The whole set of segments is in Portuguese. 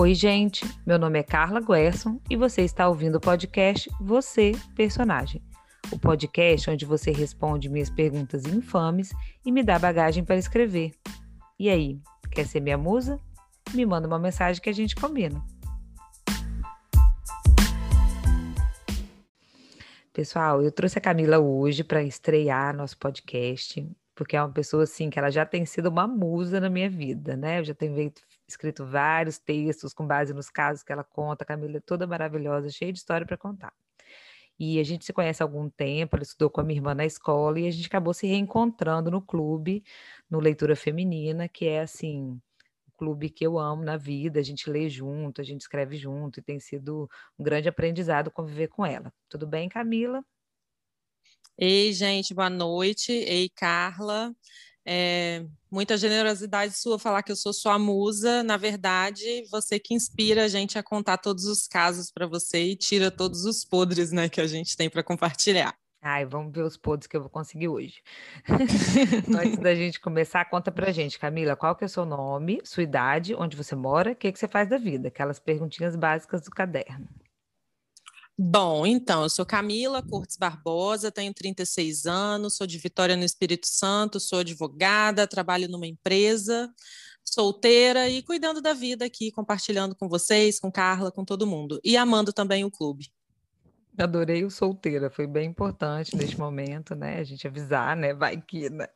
Oi, gente. Meu nome é Carla Guerson e você está ouvindo o podcast Você, Personagem. O podcast onde você responde minhas perguntas infames e me dá bagagem para escrever. E aí, quer ser minha musa? Me manda uma mensagem que a gente combina. Pessoal, eu trouxe a Camila hoje para estrear nosso podcast, porque é uma pessoa assim que ela já tem sido uma musa na minha vida, né? Eu já tenho feito, escrito vários textos com base nos casos que ela conta. Camila é toda maravilhosa, cheia de história para contar. E a gente se conhece há algum tempo, ela estudou com a minha irmã na escola e a gente acabou se reencontrando no clube, no Leitura Feminina, que é assim, o clube que eu amo na vida, a gente lê junto, a gente escreve junto e tem sido um grande aprendizado conviver com ela. Tudo bem, Camila? Ei, gente, boa noite. Ei, Carla. É, muita generosidade sua falar que eu sou sua musa. Na verdade, você que inspira a gente a contar todos os casos para você e tira todos os podres né, que a gente tem para compartilhar. Ai, vamos ver os podres que eu vou conseguir hoje. Antes da gente começar, conta pra gente, Camila, qual que é o seu nome, sua idade, onde você mora, o que, que você faz da vida? Aquelas perguntinhas básicas do caderno. Bom, então, eu sou Camila Cortes Barbosa, tenho 36 anos, sou de Vitória no Espírito Santo, sou advogada, trabalho numa empresa, solteira e cuidando da vida aqui, compartilhando com vocês, com Carla, com todo mundo. E amando também o clube. Adorei o solteira, foi bem importante neste momento, né? A gente avisar, né? Vai que, né?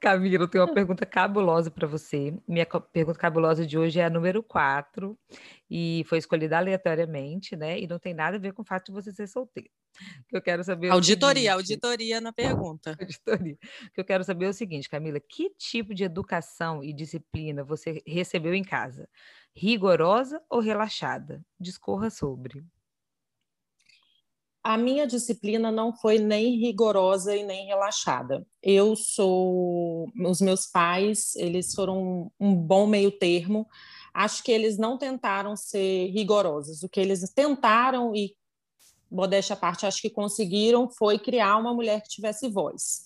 Camila, eu tenho uma pergunta cabulosa para você. Minha pergunta cabulosa de hoje é a número 4 e foi escolhida aleatoriamente, né? E não tem nada a ver com o fato de você ser solteiro. Que eu quero saber. Auditoria, seguinte, auditoria na pergunta. Auditoria. que eu quero saber é o seguinte, Camila: que tipo de educação e disciplina você recebeu em casa? Rigorosa ou relaxada? Discorra sobre a minha disciplina não foi nem rigorosa e nem relaxada. Eu sou, os meus pais, eles foram um bom meio termo. Acho que eles não tentaram ser rigorosos. O que eles tentaram e modéstia à parte, acho que conseguiram foi criar uma mulher que tivesse voz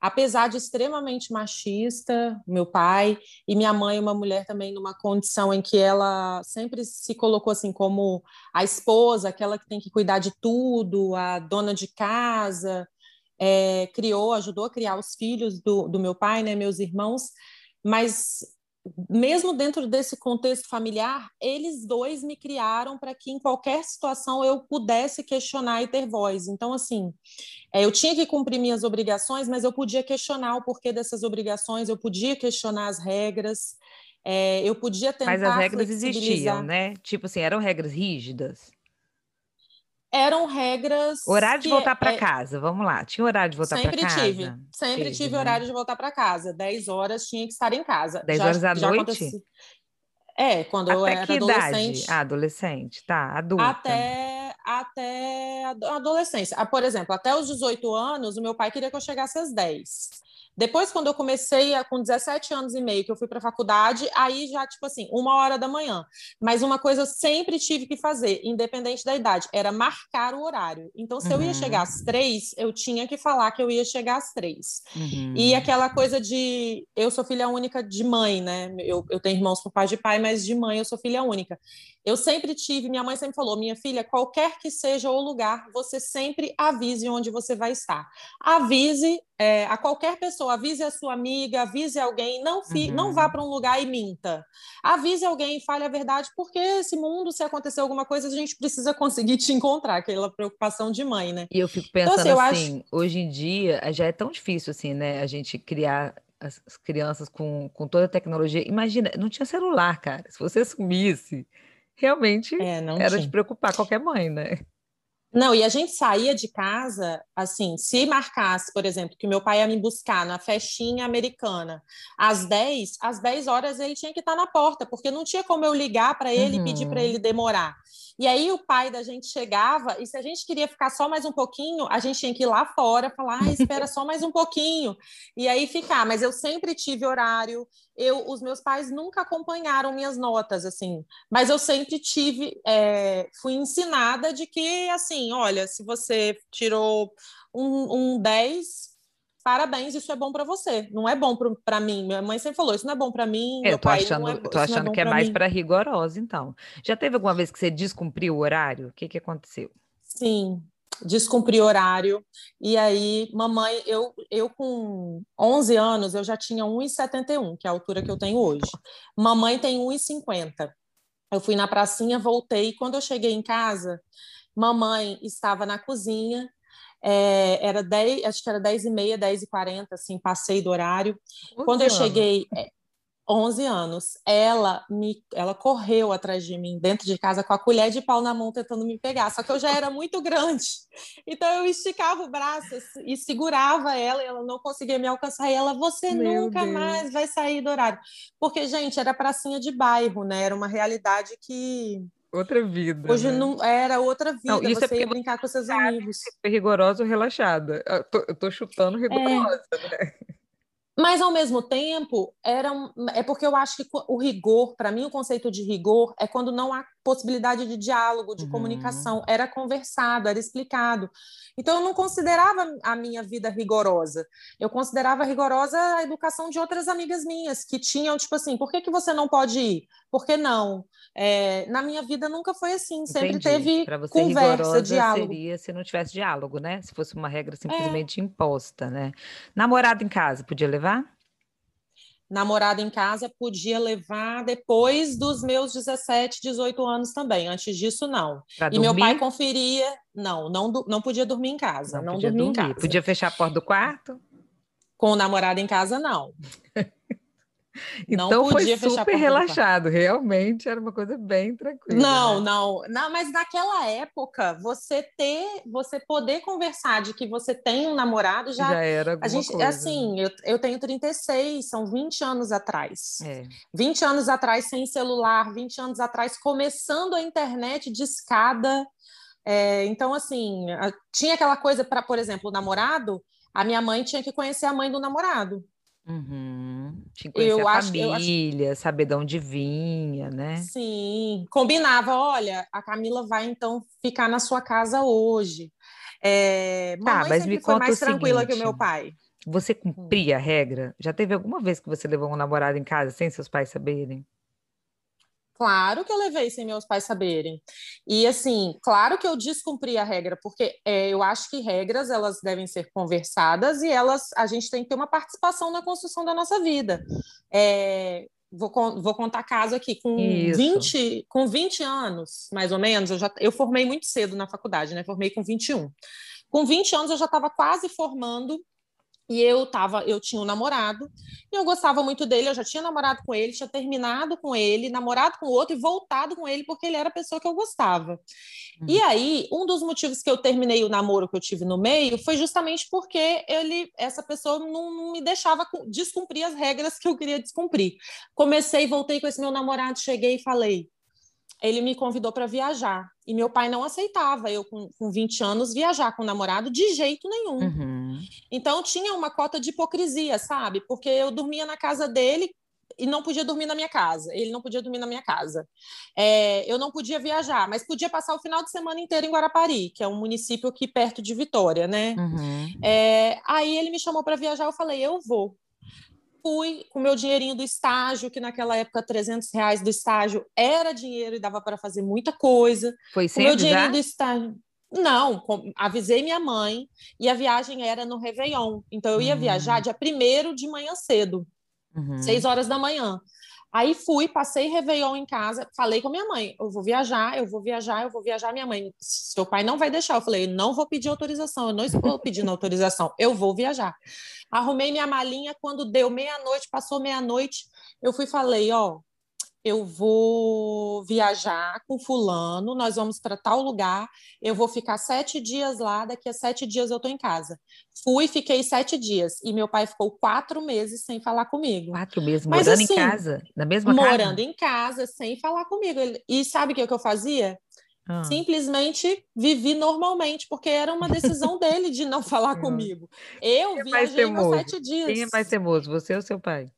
apesar de extremamente machista, meu pai e minha mãe, uma mulher também numa condição em que ela sempre se colocou assim como a esposa, aquela que tem que cuidar de tudo, a dona de casa, é, criou, ajudou a criar os filhos do, do meu pai, né, meus irmãos, mas mesmo dentro desse contexto familiar, eles dois me criaram para que em qualquer situação eu pudesse questionar e ter voz. Então, assim, é, eu tinha que cumprir minhas obrigações, mas eu podia questionar o porquê dessas obrigações, eu podia questionar as regras, é, eu podia tentar. Mas as regras existiam, né? Tipo assim, eram regras rígidas eram regras. Horário de voltar para é, casa, vamos lá. Tinha horário de voltar para casa? Sempre tive. Sempre Teve, tive né? horário de voltar para casa. 10 horas tinha que estar em casa. 10 já, horas da noite? Aconteci... É, quando até eu era que adolescente. Idade? Ah, adolescente, tá, adulta. Até, até a adolescência. Ah, por exemplo, até os 18 anos, o meu pai queria que eu chegasse às 10. Depois, quando eu comecei a, com 17 anos e meio, que eu fui para a faculdade, aí já, tipo assim, uma hora da manhã. Mas uma coisa eu sempre tive que fazer, independente da idade, era marcar o horário. Então, se uhum. eu ia chegar às três, eu tinha que falar que eu ia chegar às três. Uhum. E aquela coisa de. Eu sou filha única de mãe, né? Eu, eu tenho irmãos por pai de pai, mas de mãe eu sou filha única. Eu sempre tive, minha mãe sempre falou, minha filha, qualquer que seja o lugar, você sempre avise onde você vai estar. Avise é, a qualquer pessoa, avise a sua amiga, avise alguém, não, fi, uhum. não vá para um lugar e minta. Avise alguém fale a verdade, porque esse mundo, se acontecer alguma coisa, a gente precisa conseguir te encontrar, aquela preocupação de mãe, né? E eu fico pensando então, assim, assim acho... hoje em dia já é tão difícil assim, né, a gente criar as, as crianças com, com toda a tecnologia. Imagina, não tinha celular, cara. Se você sumisse, realmente é, era tinha. de preocupar qualquer mãe, né? Não, e a gente saía de casa, assim, se marcasse, por exemplo, que meu pai ia me buscar na festinha americana às 10, às 10 horas ele tinha que estar na porta, porque não tinha como eu ligar para ele uhum. e pedir para ele demorar. E aí o pai da gente chegava, e se a gente queria ficar só mais um pouquinho, a gente tinha que ir lá fora, falar, ah, espera só mais um pouquinho, e aí ficar. Mas eu sempre tive horário, eu, os meus pais nunca acompanharam minhas notas, assim, mas eu sempre tive, é, fui ensinada de que, assim, olha, se você tirou um, um 10, parabéns, isso é bom para você. Não é bom para mim. Minha mãe sempre falou, isso não é bom para mim. É, eu tô achando, é, tô achando é que é mais para rigorosa, então. Já teve alguma vez que você descumpriu o horário? O que, que aconteceu? Sim, descumpri horário. E aí, mamãe, eu, eu com 11 anos, eu já tinha 1,71, que é a altura que eu tenho hoje. Mamãe tem 1,50. Eu fui na pracinha, voltei. Quando eu cheguei em casa, mamãe estava na cozinha. É, era 10, acho que era 10 e meia, 10 e 40, assim, passei do horário. Quando eu cheguei, 11 anos. Ela me, ela correu atrás de mim dentro de casa com a colher de pau na mão tentando me pegar. Só que eu já era muito grande, então eu esticava o braço e segurava ela e ela não conseguia me alcançar. E ela, você Meu nunca Deus. mais vai sair do horário, porque gente era pracinha de bairro, né? Era uma realidade que outra vida. Hoje né? não era outra vida. Não, isso é você é ia brincar com seus amigos. Rigorosa ou relaxada? Eu tô, eu tô chutando rigorosa, é. né? Mas, ao mesmo tempo, era um, é porque eu acho que o rigor, para mim, o conceito de rigor é quando não há possibilidade de diálogo, de uhum. comunicação. Era conversado, era explicado. Então, eu não considerava a minha vida rigorosa. Eu considerava rigorosa a educação de outras amigas minhas, que tinham, tipo assim, por que, que você não pode ir? Por que não? É, na minha vida nunca foi assim, sempre Entendi. teve pra você, conversa, diálogo. seria se não tivesse diálogo, né? Se fosse uma regra simplesmente é. imposta, né? Namorado em casa, podia levar? namorado em casa podia levar depois dos meus 17, 18 anos também. Antes disso, não. Pra e dormir? meu pai conferia. Não, não, não podia dormir em casa. Não, não podia dormir em casa. Podia fechar a porta do quarto? Com o namorado em casa, não. Então foi super relaxado, realmente era uma coisa bem tranquila. Não, né? não, não, mas naquela época você ter, você poder conversar de que você tem um namorado já, já era a gente, coisa, assim, eu, eu tenho 36, são 20 anos atrás. É. 20 anos atrás sem celular, 20 anos atrás começando a internet de escada. É, então, assim, tinha aquela coisa para, por exemplo, o namorado, a minha mãe tinha que conhecer a mãe do namorado. Uhum. Tinha que conhecer eu a acho, família, acho... saber de onde vinha, né? Sim, combinava, olha, a Camila vai então ficar na sua casa hoje. É, tá, mas me foi mais tranquila seguinte, que o meu pai. Você hum. cumpria a regra? Já teve alguma vez que você levou um namorado em casa sem seus pais saberem? Claro que eu levei sem meus pais saberem. E assim, claro que eu descumpri a regra, porque é, eu acho que regras elas devem ser conversadas e elas a gente tem que ter uma participação na construção da nossa vida. É, vou, vou contar caso aqui, com 20, com 20 anos, mais ou menos, eu já eu formei muito cedo na faculdade, né? Formei com 21. Com 20 anos eu já estava quase formando e eu tava, eu tinha um namorado, e eu gostava muito dele, eu já tinha namorado com ele, tinha terminado com ele, namorado com outro e voltado com ele porque ele era a pessoa que eu gostava. Uhum. E aí, um dos motivos que eu terminei o namoro que eu tive no meio foi justamente porque ele, essa pessoa não, não me deixava descumprir as regras que eu queria descumprir. Comecei, voltei com esse meu namorado, cheguei e falei: ele me convidou para viajar. E meu pai não aceitava eu, com, com 20 anos, viajar com o namorado de jeito nenhum. Uhum. Então tinha uma cota de hipocrisia, sabe? Porque eu dormia na casa dele e não podia dormir na minha casa. Ele não podia dormir na minha casa. É, eu não podia viajar, mas podia passar o final de semana inteiro em Guarapari, que é um município aqui perto de Vitória, né? Uhum. É, aí ele me chamou para viajar, eu falei, eu vou fui com meu dinheirinho do estágio, que naquela época 300 reais do estágio era dinheiro e dava para fazer muita coisa. Foi sem com meu dinheirinho do estágio. Não, com, avisei minha mãe e a viagem era no Réveillon. Então eu ia uhum. viajar dia primeiro de manhã cedo, uhum. seis horas da manhã. Aí fui, passei Réveillon em casa, falei com minha mãe: eu vou viajar, eu vou viajar, eu vou viajar. Minha mãe, seu pai não vai deixar. Eu falei: não vou pedir autorização, eu não estou pedindo autorização, eu vou viajar. Arrumei minha malinha, quando deu meia-noite, passou meia-noite, eu fui falei: ó, eu vou viajar com fulano, nós vamos para tal lugar, eu vou ficar sete dias lá, daqui a sete dias eu estou em casa. Fui, fiquei sete dias, e meu pai ficou quatro meses sem falar comigo. Quatro meses, morando Mas, assim, em casa, na mesma morando casa? Morando em casa, sem falar comigo. E sabe o que, que eu fazia? Ah. Simplesmente vivi normalmente, porque era uma decisão dele de não falar ah. comigo. Eu Quem é viajei sete dias. Quem é mais teimoso, você ou seu pai?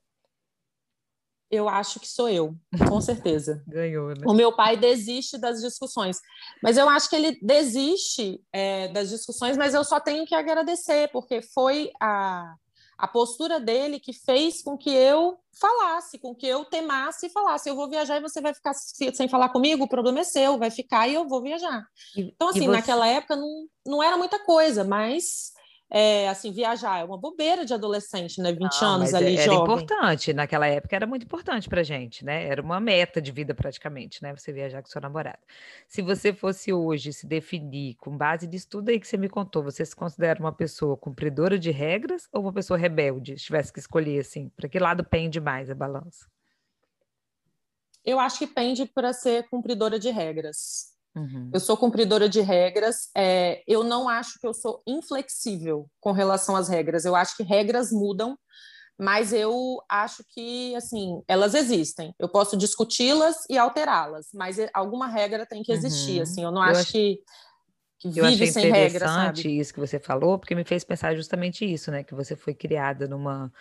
Eu acho que sou eu, com certeza. Ganhou, né? O meu pai desiste das discussões. Mas eu acho que ele desiste é, das discussões, mas eu só tenho que agradecer, porque foi a a postura dele que fez com que eu falasse, com que eu temasse e falasse: eu vou viajar e você vai ficar sem falar comigo, o problema é seu, vai ficar e eu vou viajar. Então, assim, você... naquela época não, não era muita coisa, mas é, assim, viajar é uma bobeira de adolescente, né? 20 Não, anos ali, era jovem. importante, naquela época era muito importante pra gente, né? Era uma meta de vida praticamente, né? Você viajar com seu namorado. Se você fosse hoje se definir com base nisso tudo aí que você me contou, você se considera uma pessoa cumpridora de regras ou uma pessoa rebelde? Se tivesse que escolher, assim, para que lado pende mais a balança? Eu acho que pende para ser cumpridora de regras. Uhum. Eu sou cumpridora de regras. É, eu não acho que eu sou inflexível com relação às regras. Eu acho que regras mudam, mas eu acho que assim elas existem. Eu posso discuti-las e alterá-las, mas alguma regra tem que existir. Uhum. Assim, eu não eu acho, acho que que eu achei sem interessante isso que você falou, porque me fez pensar justamente isso, né? Que você foi criada numa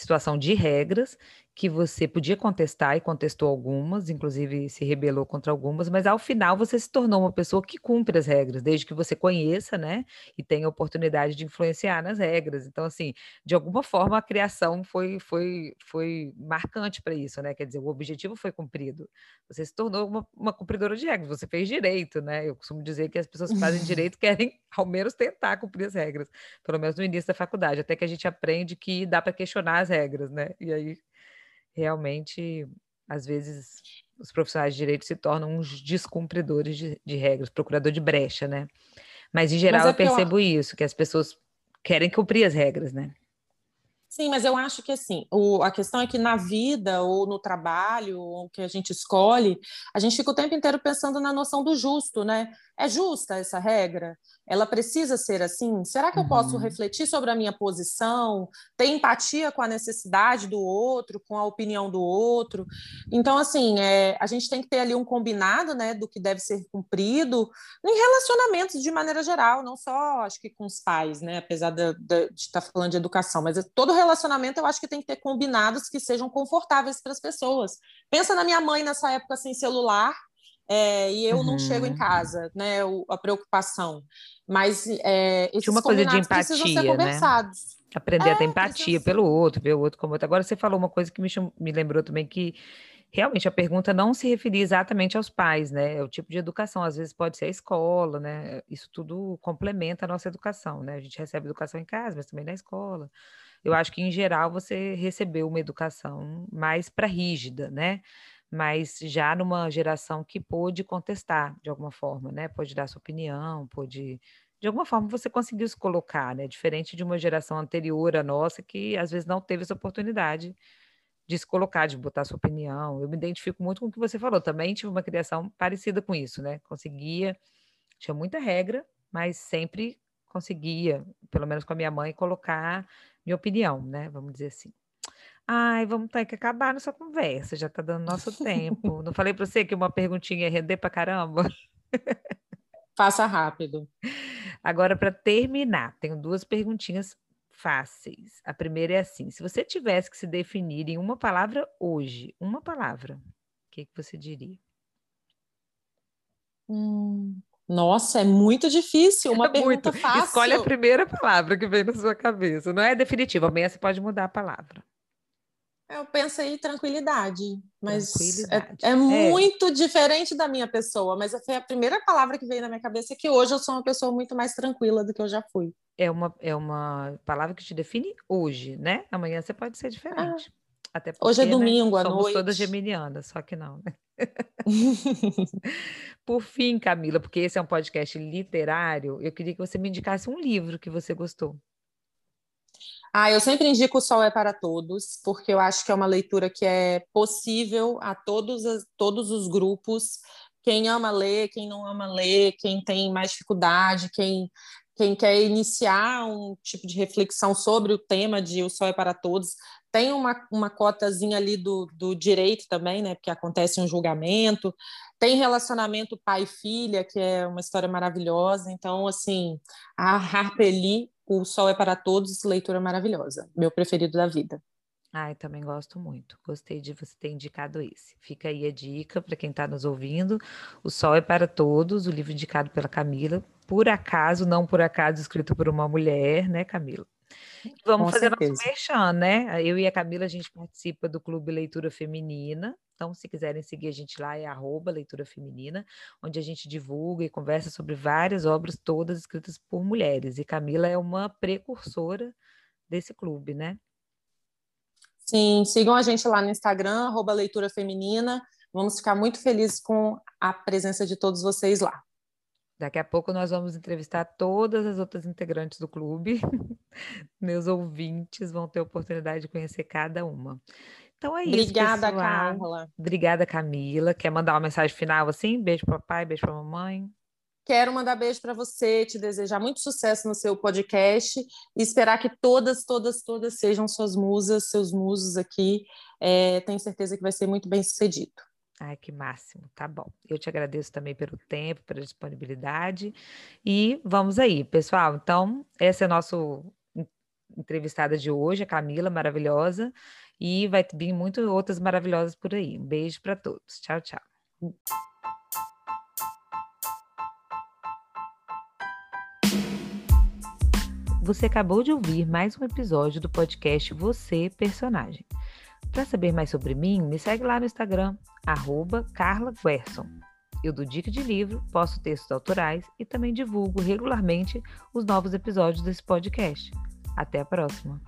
situação de regras que você podia contestar e contestou algumas, inclusive se rebelou contra algumas, mas ao final você se tornou uma pessoa que cumpre as regras, desde que você conheça, né, e tenha oportunidade de influenciar nas regras. Então, assim, de alguma forma a criação foi foi foi marcante para isso, né? Quer dizer, o objetivo foi cumprido. Você se tornou uma, uma cumpridora de regras, você fez direito, né? Eu costumo dizer que as pessoas que fazem direito querem ao menos tentar cumprir as regras, pelo menos no início da faculdade, até que a gente aprende que dá para questionar as regras, né? E aí realmente, às vezes, os profissionais de direito se tornam uns descumpridores de, de regras, procurador de brecha, né? Mas, em geral, Mas é eu percebo eu... isso, que as pessoas querem cumprir as regras, né? Sim, mas eu acho que assim, o, a questão é que na vida ou no trabalho, ou que a gente escolhe, a gente fica o tempo inteiro pensando na noção do justo, né? É justa essa regra? Ela precisa ser assim? Será que eu posso uhum. refletir sobre a minha posição, ter empatia com a necessidade do outro, com a opinião do outro? Então, assim, é, a gente tem que ter ali um combinado, né, do que deve ser cumprido em relacionamentos de maneira geral, não só, acho que com os pais, né, apesar de, estar falando de educação, mas todo relacionamento eu acho que tem que ter combinados que sejam confortáveis para as pessoas. Pensa na minha mãe nessa época sem celular, é, e eu uhum. não chego em uhum. casa, né? O, a preocupação. Mas é, esses uma coisa de empatia, precisam ser né? conversados. Né? Aprender é, a ter empatia precisa... pelo outro, ver o outro como outro. Agora você falou uma coisa que me, me lembrou também que realmente a pergunta não se referia exatamente aos pais, né? É o tipo de educação, às vezes pode ser a escola, né? Isso tudo complementa a nossa educação, né? A gente recebe educação em casa, mas também na escola. Eu acho que, em geral, você recebeu uma educação mais para rígida, né? mas já numa geração que pôde contestar de alguma forma, né? Pode dar sua opinião, pode de alguma forma você conseguiu se colocar, né? Diferente de uma geração anterior à nossa que às vezes não teve essa oportunidade de se colocar, de botar sua opinião. Eu me identifico muito com o que você falou. Também tive uma criação parecida com isso, né? Conseguia, tinha muita regra, mas sempre conseguia, pelo menos com a minha mãe, colocar minha opinião, né? Vamos dizer assim. Ai, vamos ter que acabar nossa conversa, já está dando nosso tempo. Não falei para você que uma perguntinha ia render para caramba? Faça rápido. Agora, para terminar, tenho duas perguntinhas fáceis. A primeira é assim: se você tivesse que se definir em uma palavra hoje, uma palavra, o que, que você diria? Hum, nossa, é muito difícil. Uma é pergunta muito. fácil. Escolhe a primeira palavra que vem na sua cabeça. Não é definitiva. Amanhã você pode mudar a palavra. Eu penso aí tranquilidade, mas tranquilidade. É, é, é, muito diferente da minha pessoa, mas foi a primeira palavra que veio na minha cabeça que hoje eu sou uma pessoa muito mais tranquila do que eu já fui. É uma, é uma palavra que te define hoje, né? Amanhã você pode ser diferente. Ah, Até porque, hoje é né, domingo né, à somos noite. todas geminianas, só que não, né? Por fim, Camila, porque esse é um podcast literário, eu queria que você me indicasse um livro que você gostou. Ah, eu sempre indico O Sol é para Todos, porque eu acho que é uma leitura que é possível a todos, as, todos os grupos. Quem ama ler, quem não ama ler, quem tem mais dificuldade, quem, quem quer iniciar um tipo de reflexão sobre o tema de O Sol é para Todos, tem uma, uma cotazinha ali do, do direito também, né? Porque acontece um julgamento, tem relacionamento pai-filha, que é uma história maravilhosa. Então, assim, a Harper Lee o Sol é para Todos, leitura maravilhosa, meu preferido da vida. Ai, também gosto muito. Gostei de você ter indicado esse. Fica aí a dica para quem está nos ouvindo. O Sol é para Todos, o livro indicado pela Camila. Por acaso, não por acaso, escrito por uma mulher, né, Camila? Vamos Com fazer certeza. nosso merchan, né? Eu e a Camila, a gente participa do Clube Leitura Feminina. Então, se quiserem seguir a gente lá, é arroba Leitura Feminina, onde a gente divulga e conversa sobre várias obras, todas escritas por mulheres. E Camila é uma precursora desse clube, né? Sim, sigam a gente lá no Instagram, arroba Leitura Feminina. Vamos ficar muito felizes com a presença de todos vocês lá. Daqui a pouco nós vamos entrevistar todas as outras integrantes do clube. Meus ouvintes vão ter a oportunidade de conhecer cada uma. Então é isso. Obrigada. Carla. Obrigada, Camila. Quer mandar uma mensagem final assim? Beijo para papai, beijo para mamãe. Quero mandar beijo para você, te desejar muito sucesso no seu podcast e esperar que todas, todas, todas sejam suas musas, seus musos aqui. É, tenho certeza que vai ser muito bem sucedido. Ai, que máximo, tá bom. Eu te agradeço também pelo tempo, pela disponibilidade. E vamos aí, pessoal. Então, essa é a nossa entrevistada de hoje, a Camila, maravilhosa. E vai vir muitas outras maravilhosas por aí. Um beijo para todos. Tchau, tchau. Você acabou de ouvir mais um episódio do podcast Você Personagem. Para saber mais sobre mim, me segue lá no Instagram, arroba. Eu dou dica de livro, posto textos autorais e também divulgo regularmente os novos episódios desse podcast. Até a próxima!